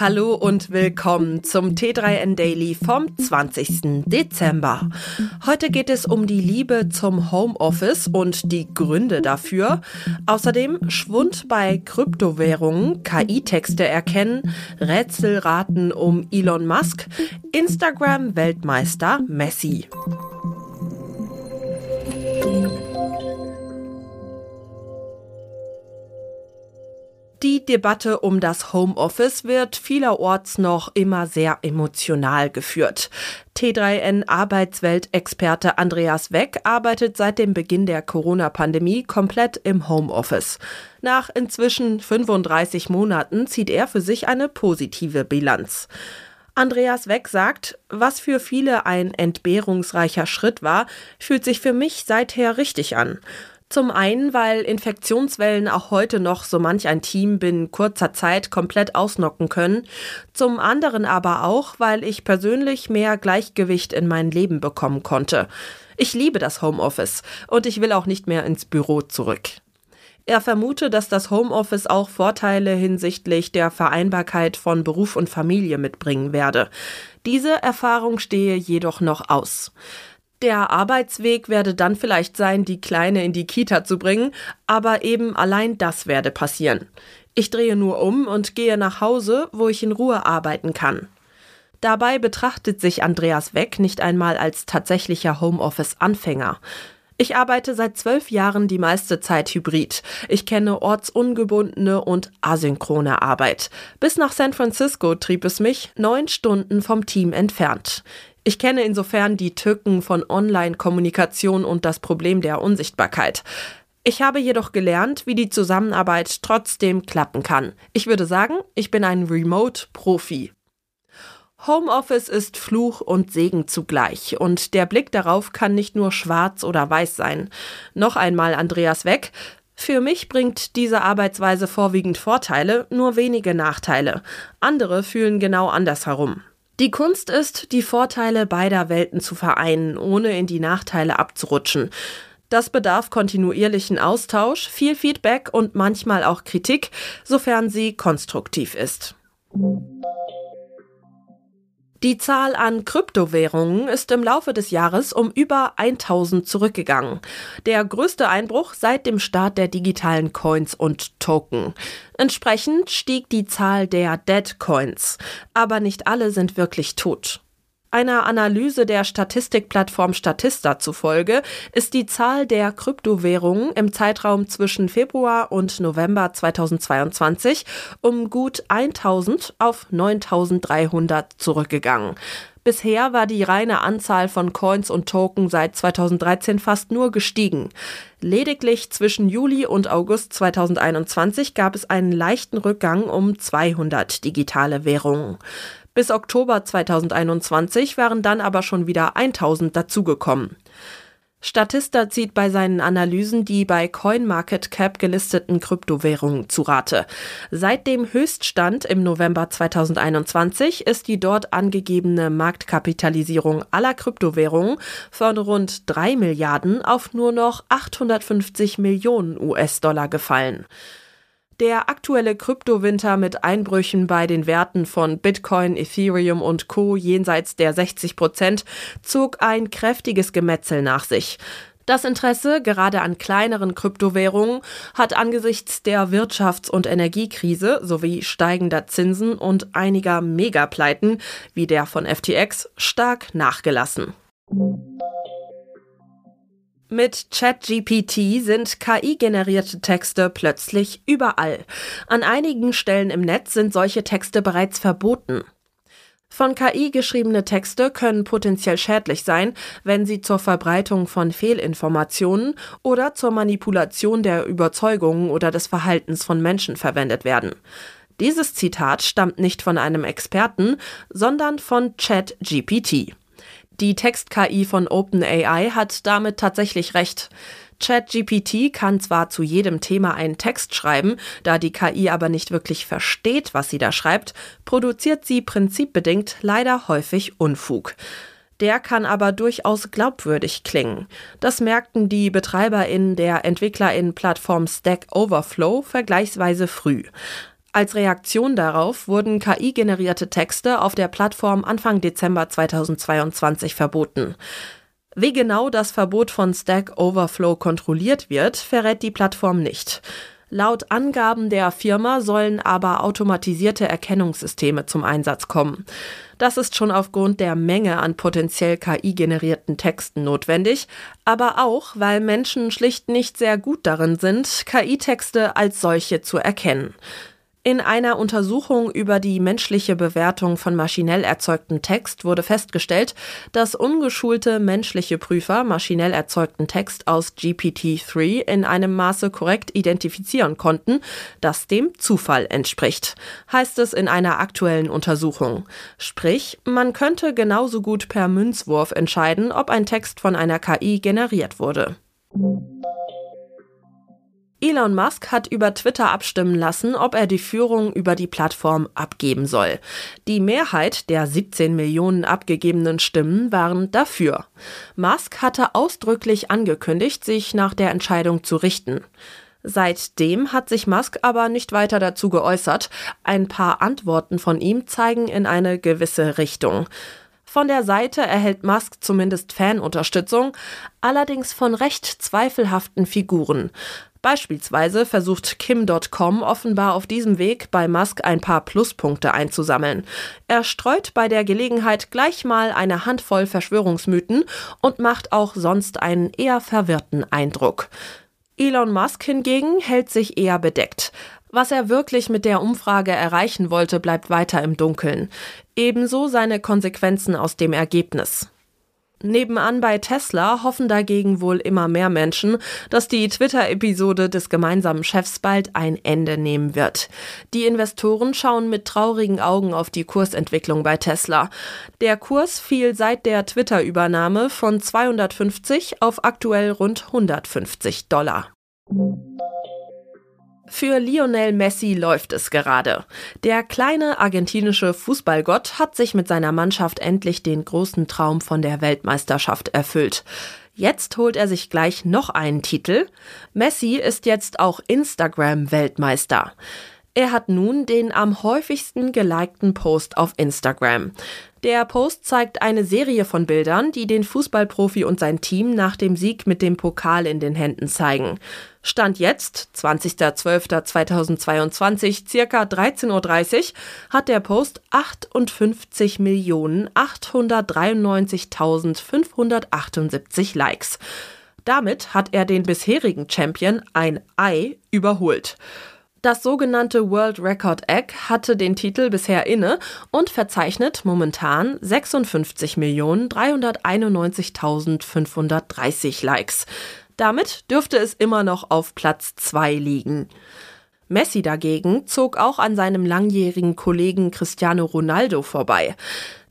Hallo und willkommen zum T3N Daily vom 20. Dezember. Heute geht es um die Liebe zum Homeoffice und die Gründe dafür. Außerdem Schwund bei Kryptowährungen, KI-Texte erkennen, Rätselraten um Elon Musk, Instagram-Weltmeister Messi. Die Debatte um das Homeoffice wird vielerorts noch immer sehr emotional geführt. T3N Arbeitsweltexperte Andreas Weck arbeitet seit dem Beginn der Corona-Pandemie komplett im Homeoffice. Nach inzwischen 35 Monaten zieht er für sich eine positive Bilanz. Andreas Weck sagt, was für viele ein entbehrungsreicher Schritt war, fühlt sich für mich seither richtig an. Zum einen, weil Infektionswellen auch heute noch so manch ein Team binnen kurzer Zeit komplett ausnocken können. Zum anderen aber auch, weil ich persönlich mehr Gleichgewicht in mein Leben bekommen konnte. Ich liebe das Homeoffice und ich will auch nicht mehr ins Büro zurück. Er vermute, dass das Homeoffice auch Vorteile hinsichtlich der Vereinbarkeit von Beruf und Familie mitbringen werde. Diese Erfahrung stehe jedoch noch aus. Der Arbeitsweg werde dann vielleicht sein, die Kleine in die Kita zu bringen, aber eben allein das werde passieren. Ich drehe nur um und gehe nach Hause, wo ich in Ruhe arbeiten kann. Dabei betrachtet sich Andreas Weck nicht einmal als tatsächlicher Homeoffice-Anfänger. Ich arbeite seit zwölf Jahren die meiste Zeit hybrid. Ich kenne ortsungebundene und asynchrone Arbeit. Bis nach San Francisco trieb es mich, neun Stunden vom Team entfernt. Ich kenne insofern die Tücken von Online-Kommunikation und das Problem der Unsichtbarkeit. Ich habe jedoch gelernt, wie die Zusammenarbeit trotzdem klappen kann. Ich würde sagen, ich bin ein Remote-Profi. Homeoffice ist Fluch und Segen zugleich, und der Blick darauf kann nicht nur schwarz oder weiß sein. Noch einmal Andreas Weg. Für mich bringt diese Arbeitsweise vorwiegend Vorteile, nur wenige Nachteile. Andere fühlen genau andersherum. Die Kunst ist, die Vorteile beider Welten zu vereinen, ohne in die Nachteile abzurutschen. Das bedarf kontinuierlichen Austausch, viel Feedback und manchmal auch Kritik, sofern sie konstruktiv ist. Die Zahl an Kryptowährungen ist im Laufe des Jahres um über 1000 zurückgegangen. Der größte Einbruch seit dem Start der digitalen Coins und Token. Entsprechend stieg die Zahl der Dead Coins. Aber nicht alle sind wirklich tot. Einer Analyse der Statistikplattform Statista zufolge ist die Zahl der Kryptowährungen im Zeitraum zwischen Februar und November 2022 um gut 1000 auf 9300 zurückgegangen. Bisher war die reine Anzahl von Coins und Token seit 2013 fast nur gestiegen. Lediglich zwischen Juli und August 2021 gab es einen leichten Rückgang um 200 digitale Währungen. Bis Oktober 2021 waren dann aber schon wieder 1000 dazugekommen. Statista zieht bei seinen Analysen die bei CoinMarketCap gelisteten Kryptowährungen zu Rate. Seit dem Höchststand im November 2021 ist die dort angegebene Marktkapitalisierung aller Kryptowährungen von rund 3 Milliarden auf nur noch 850 Millionen US-Dollar gefallen. Der aktuelle Kryptowinter mit Einbrüchen bei den Werten von Bitcoin, Ethereum und Co. jenseits der 60 Prozent zog ein kräftiges Gemetzel nach sich. Das Interesse gerade an kleineren Kryptowährungen hat angesichts der Wirtschafts- und Energiekrise sowie steigender Zinsen und einiger Megapleiten wie der von FTX stark nachgelassen. Mit ChatGPT sind KI-generierte Texte plötzlich überall. An einigen Stellen im Netz sind solche Texte bereits verboten. Von KI geschriebene Texte können potenziell schädlich sein, wenn sie zur Verbreitung von Fehlinformationen oder zur Manipulation der Überzeugungen oder des Verhaltens von Menschen verwendet werden. Dieses Zitat stammt nicht von einem Experten, sondern von ChatGPT. Die Text-KI von OpenAI hat damit tatsächlich recht. ChatGPT kann zwar zu jedem Thema einen Text schreiben, da die KI aber nicht wirklich versteht, was sie da schreibt, produziert sie prinzipbedingt leider häufig Unfug. Der kann aber durchaus glaubwürdig klingen. Das merkten die BetreiberInnen der EntwicklerInnen-Plattform Stack Overflow vergleichsweise früh. Als Reaktion darauf wurden KI-generierte Texte auf der Plattform Anfang Dezember 2022 verboten. Wie genau das Verbot von Stack Overflow kontrolliert wird, verrät die Plattform nicht. Laut Angaben der Firma sollen aber automatisierte Erkennungssysteme zum Einsatz kommen. Das ist schon aufgrund der Menge an potenziell KI-generierten Texten notwendig, aber auch, weil Menschen schlicht nicht sehr gut darin sind, KI-Texte als solche zu erkennen. In einer Untersuchung über die menschliche Bewertung von maschinell erzeugtem Text wurde festgestellt, dass ungeschulte menschliche Prüfer maschinell erzeugten Text aus GPT-3 in einem Maße korrekt identifizieren konnten, das dem Zufall entspricht, heißt es in einer aktuellen Untersuchung. Sprich, man könnte genauso gut per Münzwurf entscheiden, ob ein Text von einer KI generiert wurde. Elon Musk hat über Twitter abstimmen lassen, ob er die Führung über die Plattform abgeben soll. Die Mehrheit der 17 Millionen abgegebenen Stimmen waren dafür. Musk hatte ausdrücklich angekündigt, sich nach der Entscheidung zu richten. Seitdem hat sich Musk aber nicht weiter dazu geäußert. Ein paar Antworten von ihm zeigen in eine gewisse Richtung. Von der Seite erhält Musk zumindest Fanunterstützung, allerdings von recht zweifelhaften Figuren. Beispielsweise versucht Kim.com offenbar auf diesem Weg bei Musk ein paar Pluspunkte einzusammeln. Er streut bei der Gelegenheit gleich mal eine Handvoll Verschwörungsmythen und macht auch sonst einen eher verwirrten Eindruck. Elon Musk hingegen hält sich eher bedeckt. Was er wirklich mit der Umfrage erreichen wollte, bleibt weiter im Dunkeln. Ebenso seine Konsequenzen aus dem Ergebnis. Nebenan bei Tesla hoffen dagegen wohl immer mehr Menschen, dass die Twitter-Episode des gemeinsamen Chefs bald ein Ende nehmen wird. Die Investoren schauen mit traurigen Augen auf die Kursentwicklung bei Tesla. Der Kurs fiel seit der Twitter-Übernahme von 250 auf aktuell rund 150 Dollar. Für Lionel Messi läuft es gerade. Der kleine argentinische Fußballgott hat sich mit seiner Mannschaft endlich den großen Traum von der Weltmeisterschaft erfüllt. Jetzt holt er sich gleich noch einen Titel. Messi ist jetzt auch Instagram-Weltmeister. Er hat nun den am häufigsten gelikten Post auf Instagram. Der Post zeigt eine Serie von Bildern, die den Fußballprofi und sein Team nach dem Sieg mit dem Pokal in den Händen zeigen. Stand jetzt, 20.12.2022, circa 13.30 Uhr, hat der Post 58.893.578 Likes. Damit hat er den bisherigen Champion, ein Ei, überholt. Das sogenannte World Record Egg hatte den Titel bisher inne und verzeichnet momentan 56.391.530 Likes. Damit dürfte es immer noch auf Platz 2 liegen. Messi dagegen zog auch an seinem langjährigen Kollegen Cristiano Ronaldo vorbei.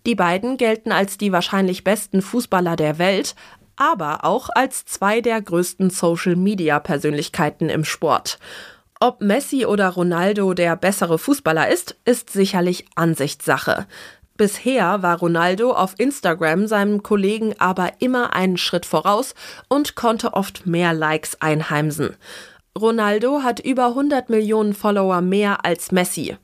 Die beiden gelten als die wahrscheinlich besten Fußballer der Welt, aber auch als zwei der größten Social-Media-Persönlichkeiten im Sport. Ob Messi oder Ronaldo der bessere Fußballer ist, ist sicherlich Ansichtssache. Bisher war Ronaldo auf Instagram seinem Kollegen aber immer einen Schritt voraus und konnte oft mehr Likes einheimsen. Ronaldo hat über 100 Millionen Follower mehr als Messi.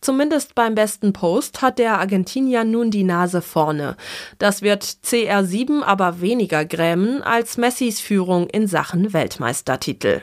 Zumindest beim besten Post hat der Argentinier nun die Nase vorne. Das wird CR7 aber weniger grämen als Messis Führung in Sachen Weltmeistertitel.